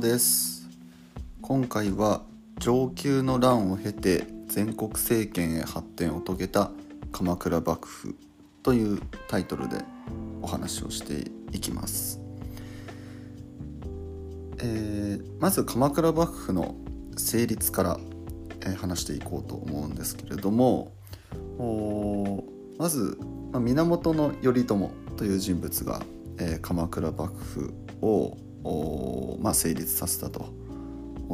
です。今回は上級の乱を経て全国政権へ発展を遂げた鎌倉幕府というタイトルでお話をしていきます、えー、まず鎌倉幕府の成立から、え、話していこうと思うんですけれどもまず、ま、源頼朝という人物が、えー、鎌倉幕府を、まあ、成立させたと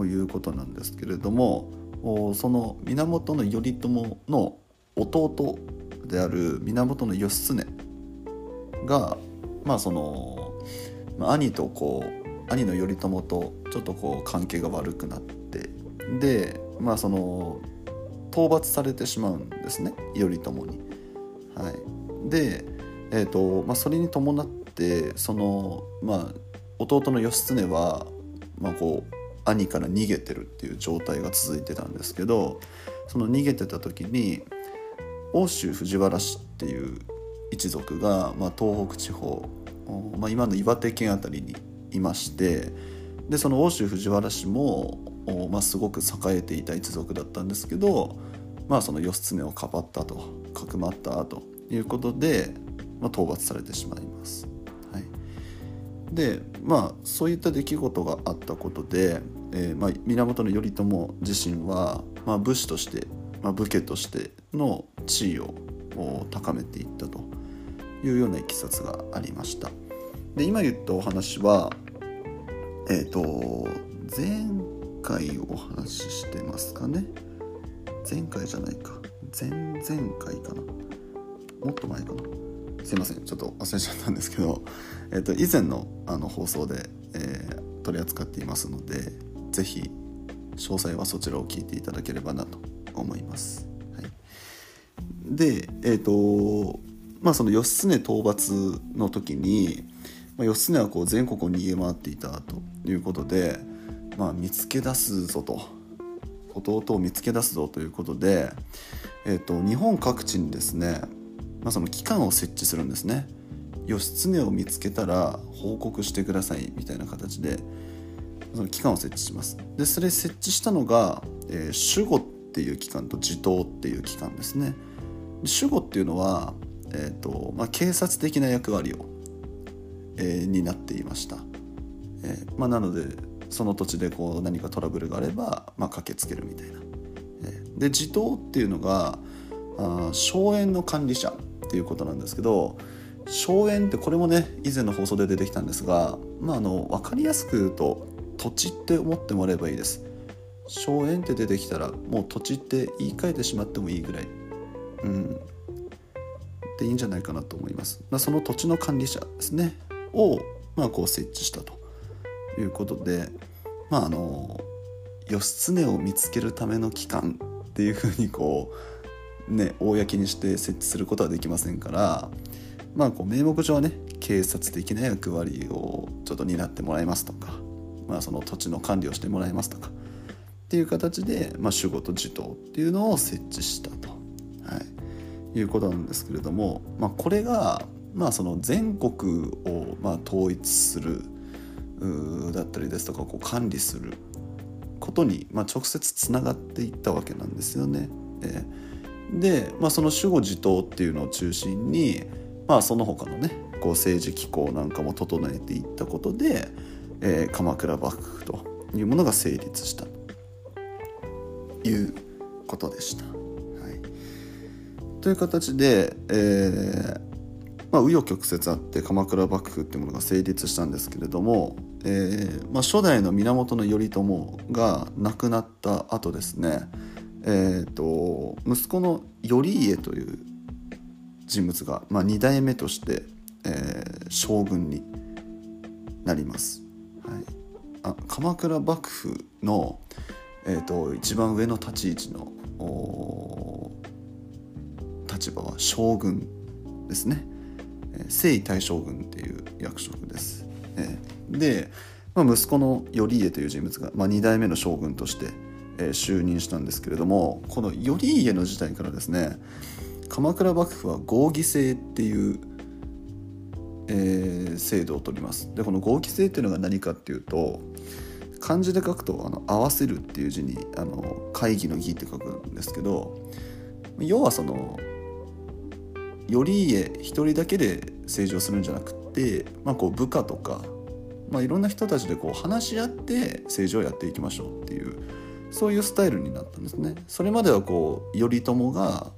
いうことなんですけれどもその源頼朝の弟である源義経がまあその、兄とこう兄の頼朝とちょっとこう関係が悪くなってでまあその討伐されてしまうんですね頼朝に。はい、で、えーとまあ、それに伴ってその、まあ、弟の義経は、まあ、こう兄から逃げてるっていう状態が続いてたんですけどその逃げてた時に奥州藤原氏っていう一族が、まあ、東北地方、まあ、今の岩手県辺りにいましてでその奥州藤原氏も、まあ、すごく栄えていた一族だったんですけど、まあ、その義経をかばったとかくまったということで、まあ、討伐されてしまいます。はい、でまあそういった出来事があったことで、えーまあ、源頼朝自身は、まあ、武士として、まあ、武家としての地位を高めていったというようないきさつがありました。で今言ったお話はえっ、ー、と前回お話ししてますかね？前回じゃないか。前々回かな。もっと前かな。すいません。ちょっと忘れちゃったんですけど、えー、と以前のあの放送で、えー、取り扱っていますので是非詳細はそちらを聞いていただければなと思います。はい、でえっ、ー、とまあその義経討伐の時に、まあ、義経はこう全国を逃げ回っていたということで、まあ、見つけ出すぞと。弟を見つけ出すぞということで、えーと、日本各地にですね、まあ、その機関を設置するんですね。義経を見つけたら報告してくださいみたいな形でその機関を設置します。でそれ設置したのが、えー、守護っていう機関と地頭っていう機関ですね。守護っていうのは、えーとまあ、警察的な役割を、えー、担っていました、えーまあ、なのでその土地でこう何かトラブルがあれば、まあ、駆けつけるみたいな。えで地頭っていうのがあ荘園の管理者っていうことなんですけど荘園ってこれもね以前の放送で出てきたんですが、まあ、あの分かりやすく言うと土地って思ってもらえばいいです。荘園って出てきたらもう土地って言い換えてしまってもいいぐらい、うん、でいいんじゃないかなと思います。まあ、その土地の管理者ですねを、まあ、こう設置したということでまああの義経を見つけるための機関っていうふうにこうね公にして設置することはできませんからまあこう名目上はね警察的な役割をちょっと担ってもらいますとか、まあ、その土地の管理をしてもらいますとかっていう形で、まあ、守護と地頭っていうのを設置したと、はい、いうことなんですけれども、まあ、これが、まあ、その全国をまあ統一するだったりですとかこう管理することに、まあ、直接つながっていったわけなんですよね。えー、で、まあ、その守護地頭っていうのを中心に、まあ、その他のねこう政治機構なんかも整えていったことで、えー、鎌倉幕府というものが成立したということでした。はい、という形で、えーまあ、紆余曲折あって鎌倉幕府っていうものが成立したんですけれども、えーまあ、初代の源頼朝が亡くなった後ですね、えーと、息子の頼家という人物が、まあ、2代目として、えー、将軍になります。はい、あ鎌倉幕府の、えーと、一番上の立ち位置の立場は将軍ですね。征夷大将軍っていう役職です。で、まあ、息子の頼家という人物が、まあ、2代目の将軍として、え、就任したんですけれどもこの頼家の時代からですね鎌倉幕府は合議制っていう、えー、制度を取ります。でこの合議制っていうのが何かっていうと漢字で書くと「あの合わせる」っていう字にあの会議の義って書くんですけど要はその頼家一人だけで政治をするんじゃなくて、まあ、こう部下とか、まあ、いろんな人たちでこう話し合って政治をやっていきましょうっていうそういうスタイルになったんですね。それまではこう頼朝が、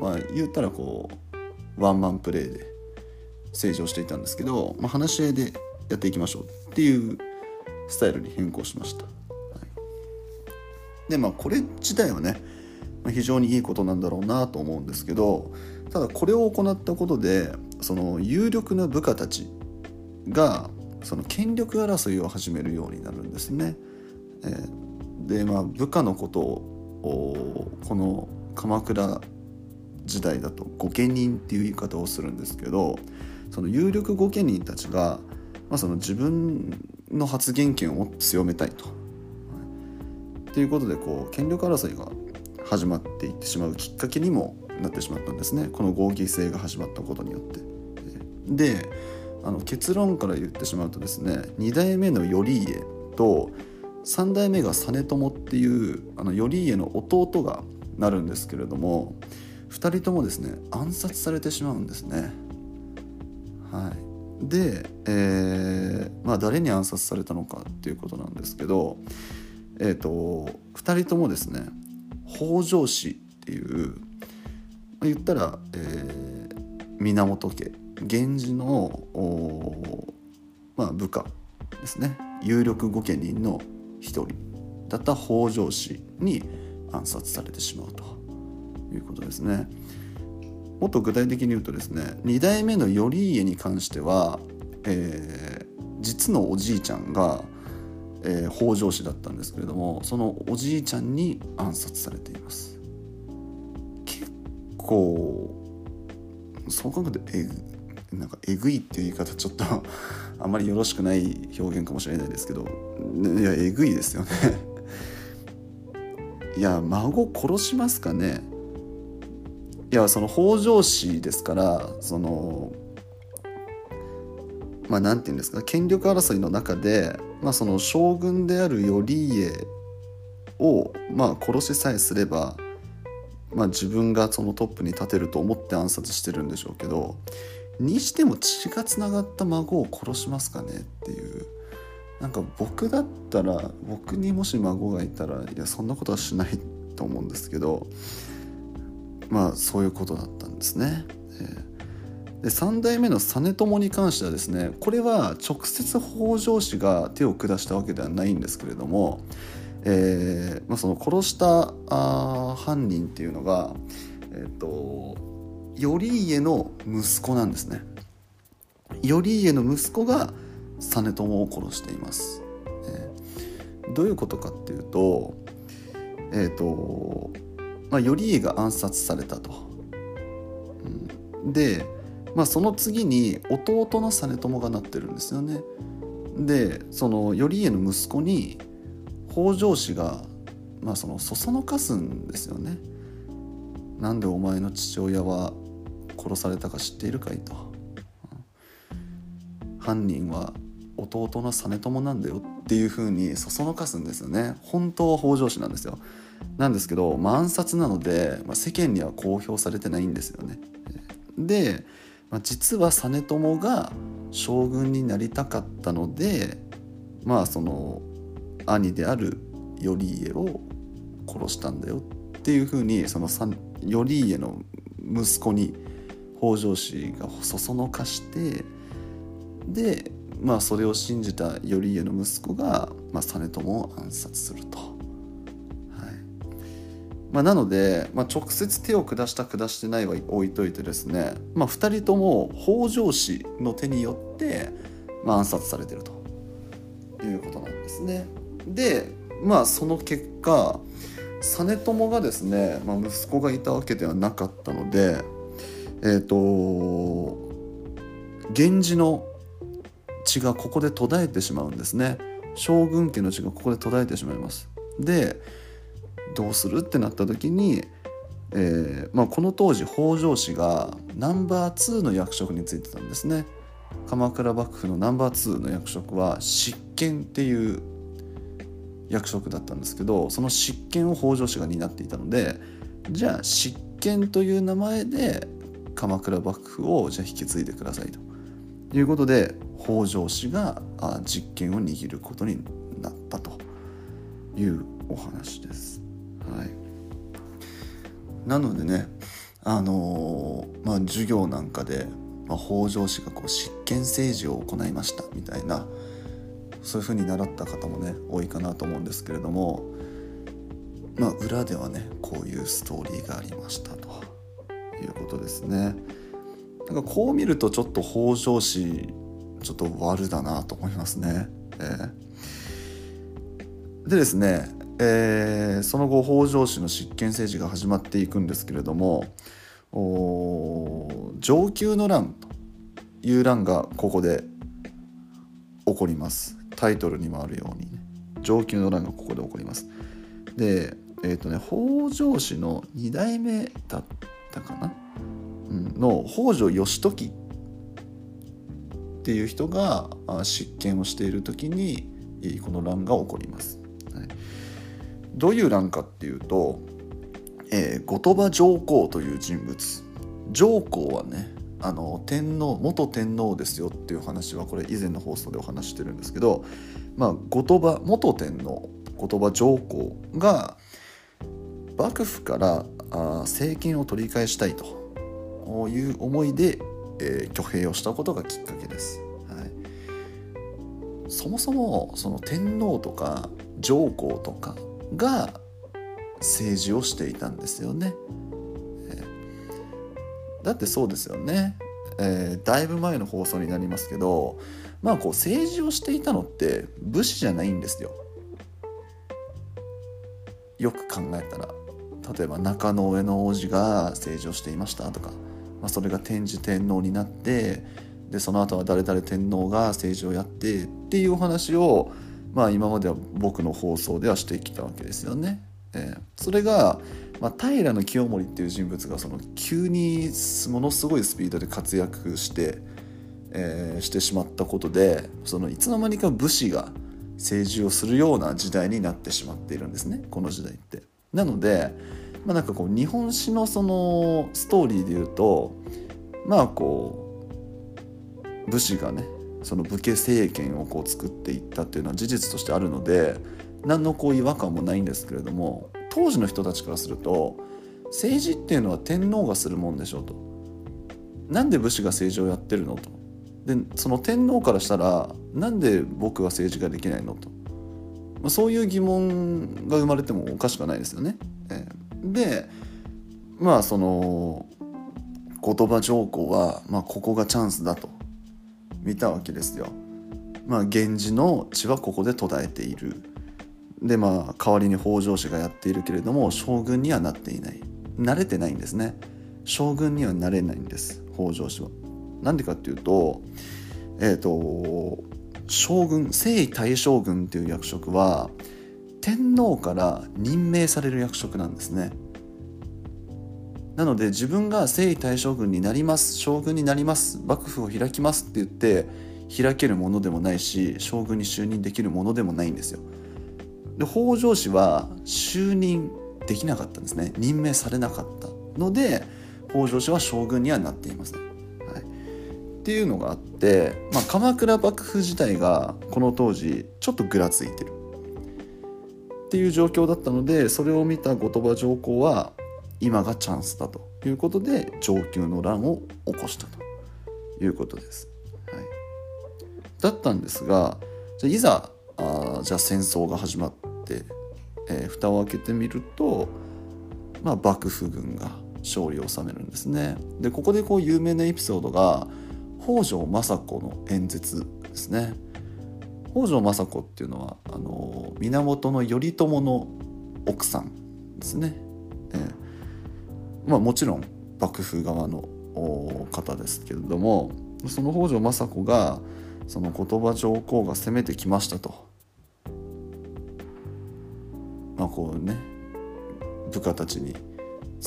まあ、言ったらこうワンマンプレーで政治をしていたんですけど、まあ、話し合いでやっていきましょうっていうスタイルに変更しました。はい、でまあこれ自体はね非常にいいことなんだろうなと思うんですけどただこれを行ったことでその有力な部下たちがその権力争いを始めるようになるんですね。えー、でまあ部下のことをこの鎌倉時代だと御家人っていう言い方をするんですけどその有力御家人たちが、まあ、その自分の発言権を強めたいと。ということでこう権力争いが始まっていってしまうきっかけにもなってしまったんですねこの合議制が始まったことによって。であの結論から言ってしまうとですね2代目の頼家と3代目が実朝っていうあの頼家の弟がなるんですけれども2人ともですね暗殺されてしまうんですね。はい、で、えーまあ、誰に暗殺されたのかっていうことなんですけど、えーと、2人ともですね北条氏っていう言ったら、えー、源家源氏のまあ、部下ですね有力御家人の一人だった北条氏に暗殺されてしまうということですね。もっと具体的に言うとですね2代目の頼家に関しては、えー、実のおじいちゃんが、えー、北条氏だったんですけれどもそのおじいちゃんに暗殺されています結構そう考えるとえなんかえぐいっていう言い方ちょっと あんまりよろしくない表現かもしれないですけどいやえぐいですよね。いや孫殺しますかね。いやその北条氏ですからそのまあ何て言うんですか権力争いの中で、まあ、その将軍である頼家を、まあ、殺しさえすれば、まあ、自分がそのトップに立てると思って暗殺してるんでしょうけどにしても血がつながった孫を殺しますかねっていうなんか僕だったら僕にもし孫がいたらいやそんなことはしないと思うんですけどまあそういうことだったんですね。で3代目の実朝に関してはですねこれは直接北条氏が手を下したわけではないんですけれども、えーまあ、その殺したあ犯人っていうのが、えーと、頼家の息子なんですね。頼家の息子が実朝を殺しています。えー、どういうことかっていうと,、えーとまあ、頼家が暗殺されたと。うん、で、まあ、その次に弟の実朝がなってるんですよね。でその頼家の息子に北条氏が、まあ、そのそそのかすんですよね。なんでお前の父親は殺されたか知っているかいと。犯人は弟の実朝なんだよっていうふうにそそのかすんですよね本当は北条氏なんですよなんですけど、まあ、暗殺なので、まあ、世間には公表されてないんですよね。で、まあ、実は実朝が将軍になりたかったのでまあその兄である頼家を殺したんだよっていうふうにその頼家の息子に北条氏がそそのかしてでまあそれを信じた頼家の息子が、まあ、実朝を暗殺すると。はいまあ、なので、まあ、直接手を下した下してないは置いといてですね、まあ、2人とも北条氏の手によって、まあ、暗殺されてるということなんですね。でまあその結果実朝がですね、まあ、息子がいたわけではなかったのでえっ、ー、と源氏の血がここで途絶えてしまうんですね。将軍家の血がここで途絶えてしまいます。でどうするってなった時に、えーまあ、この当時北条氏がナンバー2の役職についてたんですね。鎌倉幕府のナンバー2の役職は執権っていう役職だったんですけどその執権を北条氏が担っていたのでじゃあ執権という名前で鎌倉幕府をじゃあ引き継いでくださいということで北条氏が実権を握ることになったというお話です。はい、なのでねあのー、まあ、授業なんかで、まあ、北条氏がこう執権政治を行いましたみたいなそういうふうに習った方もね多いかなと思うんですけれどもまあ裏ではねこういうストーリーがありましたということですね。なんかこう見るとちょっと北条氏ちょっと悪だなと思いますね。えー、でですね、えー、その後北条氏の執権政治が始まっていくんですけれども上級の乱という乱がここで起こりますタイトルにもあるように、ね、上級の乱がここで起こりますでえっ、ー、とね北条氏の2代目だったかな、うん、の北条義時っていう人が執権をしている時にこの乱が起こります。はい、どういう乱かっていうと、えー、後鳥羽上皇という人物。上皇はねあの天皇元天皇ですよっていう話はこれ以前の放送でお話してるんですけど、まあ、後鳥羽元天皇後鳥羽上皇が幕府からあ政権を取り返したいという思いでえー、挙兵をしたことがきっかけです。はい、そもそもその天皇とか上皇とかが政治をしていたんですよね。えー、だってそうですよね。えー、だいぶ前の放送になりますけどまあこう政治をしていたのって武士じゃないんですよ。よく考えたら例えば中野上の王子が政治をしていましたとかまあ、それが天智天皇になってでその後は誰々天皇が政治をやってっていうお話を、まあ、今までは僕の放送ではしてきたわけですよね。えー、それが、まあ、平清盛っていう人物がその急にものすごいスピードで活躍して、えー、してしまったことでそのいつの間にか武士が政治をするような時代になってしまっているんですねこの時代って。なのでまあ、なんかこう日本史のそのストーリーで言うとまあこう武士がねその武家政権をこう作っていったっていうのは事実としてあるので何のこう違和感もないんですけれども当時の人たちからすると政治っていうのは天皇がするもんでしょうと。なんで武士が政治をやってるのと。でその天皇からしたらなんで僕は政治ができないのと、まあ、そういう疑問が生まれてもおかしくないですよね。えーでまあその後鳥羽上皇は、まあ、ここがチャンスだと見たわけですよ。まあ、源氏の血はここで途絶えている。でまあ代わりに北条氏がやっているけれども将軍にはなっていない慣れてないんですね将軍にはなれないんです北条氏は。なんでかっていうとえっ、ー、と将軍征夷大将軍っていう役職は天皇から任命される役職なんですね。なので自分が征夷大将軍になります将軍になります幕府を開きますって言って開けるものでもないし将軍に就任できるものでもないんですよ。で北条氏は就任できなかったんですね。任命されなかったので北条氏は将軍にはなっていません、はい、っていうのがあって、まあ、鎌倉幕府自体がこの当時ちょっとぐらついてる。っていう状況だったのでそれを見た後鳥羽上皇は今がチャンスだということで上級の乱を起こしたということです。はい、だったんですがじゃいざあじゃあ戦争が始まって、えー、蓋を開けてみると、まあ、幕府軍が勝利を収めるんですね。でここでこう有名なエピソードが北条政子の演説ですね。北条政子っていうのはあの源頼朝の奥さんですね、えー、まあもちろん幕府側の方ですけれどもその北条政子がその後鳥羽上皇が攻めてきましたと。まあこうね部下たちに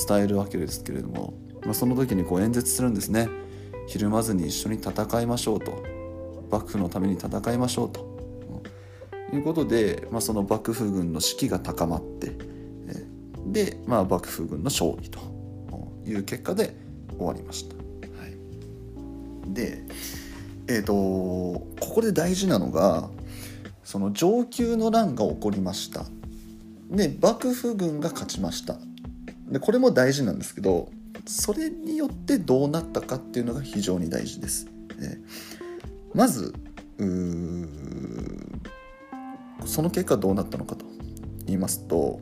伝えるわけですけれども、まあ、その時にこう演説するんですね。ひるまずに一緒に戦いましょうと。幕府のために戦いましょうと。いいうことで、まあ、その幕府軍の士気が高まってで、まあ、幕府軍の勝利という結果で終わりました。はい、でえーと、ここで大事なのがその承久の乱が起こりましたで幕府軍が勝ちましたでこれも大事なんですけどそれによってどうなったかっていうのが非常に大事です。えまずその結果どうなったのかと言いますと、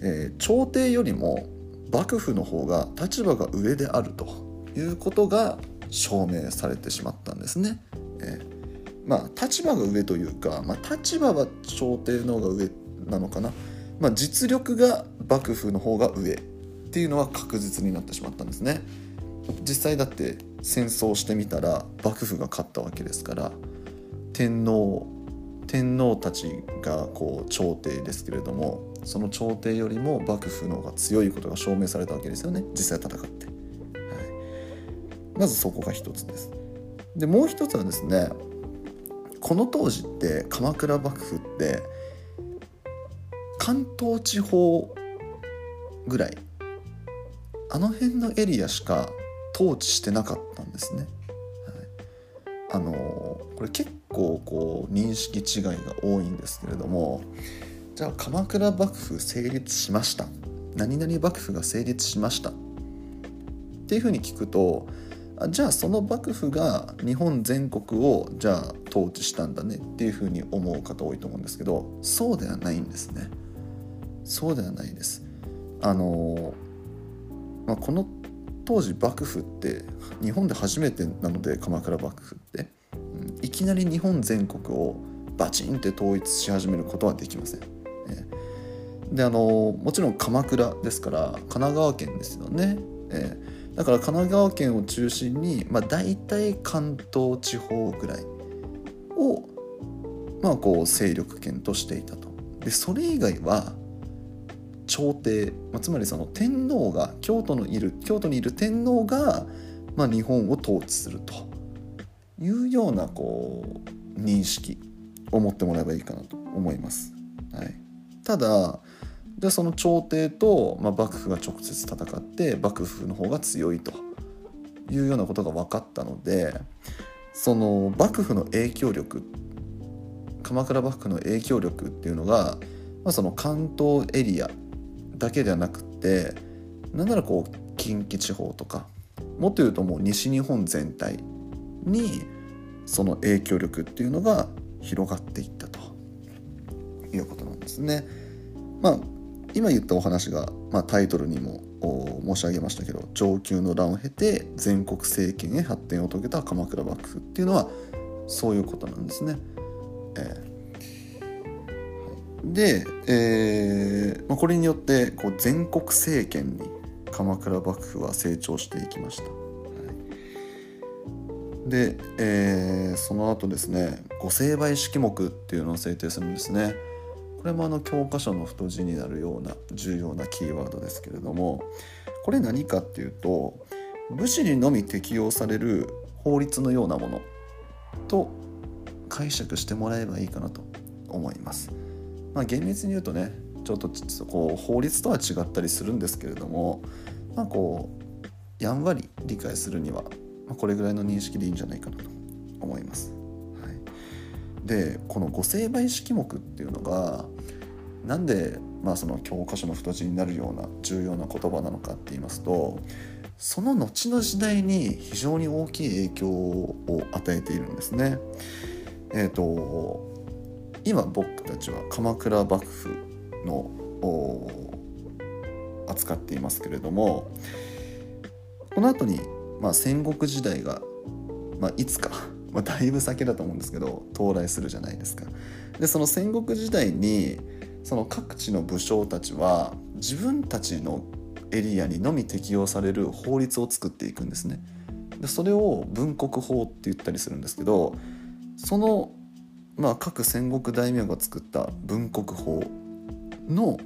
えー、朝廷よりも幕府の方が立場が上であるということが証明されてしまったんですね。えー、まあ立場が上というか、まあ、立場は朝廷の方が上なのかな、まあ、実力が幕府の方が上っていうのは確実になってしまったんですね。実際だって戦争してみたら幕府が勝ったわけですから天皇天皇たちがこう朝廷ですけれどもその朝廷よりも幕府の方が強いことが証明されたわけですよね。実際戦って、はい、まずそこが一つです。でもう一つはですねこの当時って鎌倉幕府って関東地方ぐらいあの辺のエリアしか統治してなかったんですね、はい、あのこれ結構こう認識違いが多いんですけれどもじゃあ鎌倉幕府成立しました。何々幕府が成立しました。っていうふうに聞くとじゃあその幕府が日本全国をじゃあ統治したんだね。っていうふうに思う方多いと思うんですけどそうではないんですね。そうではないです。あの、まあ、この当時幕府って日本で初めてなので鎌倉幕府って、いきなり日本全国をバチンって統一し始めることはできません。であのもちろん鎌倉ですから神奈川県ですよね、えー、だから神奈川県を中心に、まあ、大体関東地方ぐらいを、まあ、こう勢力圏としていたと。でそれ以外は朝廷、まあ、つまりその天皇が京都のいる京都にいる天皇が、まあ、日本を統治すると。いうようなこう認識を持ってもらえばいいかなと思います。はい、ただでその朝廷と、まあ、幕府が直接戦って幕府の方が強いというようなことが分かったのでその幕府の影響力鎌倉幕府の影響力っていうのが、まあ、その関東エリアだけではなくてなんならこう近畿地方とかもっと言うともう西日本全体にその影響力っていうのが広がっていったということなんですね。まあ今言ったお話が、まあ、タイトルにも申し上げましたけど承久の乱を経て全国政権へ発展を遂げた鎌倉幕府っていうのはそういうことなんですね。えー、で、えーまあ、これによってこう全国政権に鎌倉幕府は成長していきました。で、えー、その後ですね御成敗式目っていうのを制定するんですね。これもあの教科書の太字になるような重要なキーワードですけれどもこれ何かっていうと武士にのみ適用される法律のようなものと解釈してもらえばいいかなと思います。まあ、厳密に言うとねちょっとこう法律とは違ったりするんですけれどもまあこうやんわり理解するには、まあ、これぐらいの認識でいいんじゃないかなと思います。はいでこの御成敗式目っていうのがなんで、まあ、その教科書の太字になるような重要な言葉なのかって言いますとその後の時代に非常に大きい影響を与えているんですね。えーと、今僕たちは鎌倉幕府の扱っていますけれどもこの後にまあ戦国時代が、まあ、いつか まあ、だいぶ先だと思うんですけど到来するじゃないですか。でその戦国時代にその各地の武将たちは自分たちのエリアにのみ適用される法律を作っていくんですね。でそれを文国法って言ったりするんですけどその、まあ、各戦国大名が作った文国法の、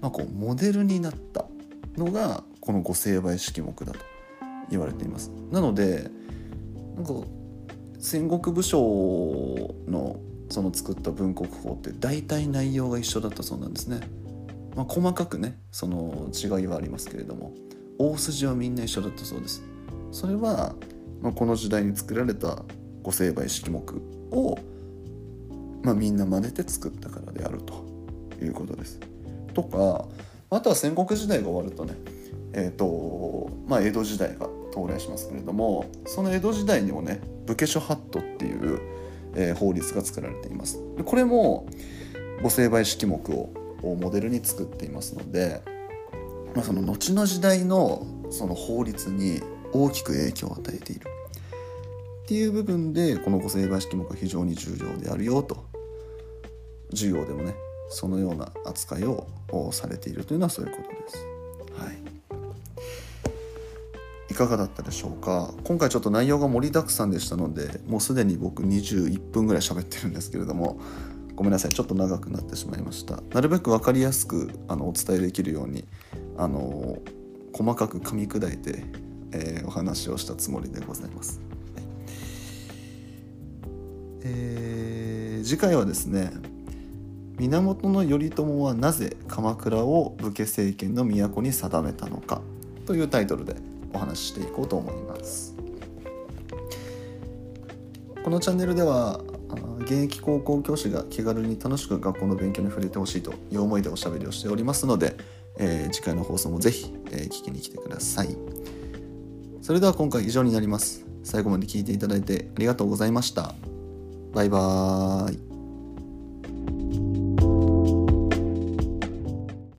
まあ、こうモデルになったのがこの御成敗式目だと言われています。なのでなんか戦国武将のその作った文国法って大体内容が一緒だったそうなんですね。まあ、細かくねその違いはありますけれども大筋はみんな一緒だったそうです。それは、まあ、この時代に作られた御成敗式目を、まあ、みんな真似て作ったからであるということです。とかあとは戦国時代が終わるとねえーとまあ、江戸時代が到来しますけれどもその江戸時代にもね武家諸法度っていう、えー、法律が作られています。でこれも御成敗式目をモデルに作っていますので、まあ、その後の時代のその法律に大きく影響を与えている。っていう部分でこの御成敗式目は非常に重要であるよと。授業でもねそのような扱いをされているというのはそういうこと。いかがだったでしょうか？今回ちょっと内容が盛りだくさんでしたのでもうすでに僕21分ぐらい喋ってるんですけれどもごめんなさい。ちょっと長くなってしまいました。なるべく分かりやすくあのお伝えできるようにあの細かく噛み砕いて、えー、お話をしたつもりでございます、はい。えー、次回はですね源頼朝はなぜ鎌倉を武家政権の都に定めたのかというタイトルでお話ししていこうと思います。このチャンネルでは現役高校教師が気軽に楽しく学校の勉強に触れてほしいという思いでおしゃべりをしておりますので、えー、次回の放送もぜひ、えー、聞きに来てください。それでは今回以上になります。最後まで聞いていただいてありがとうございました。バイバーイ。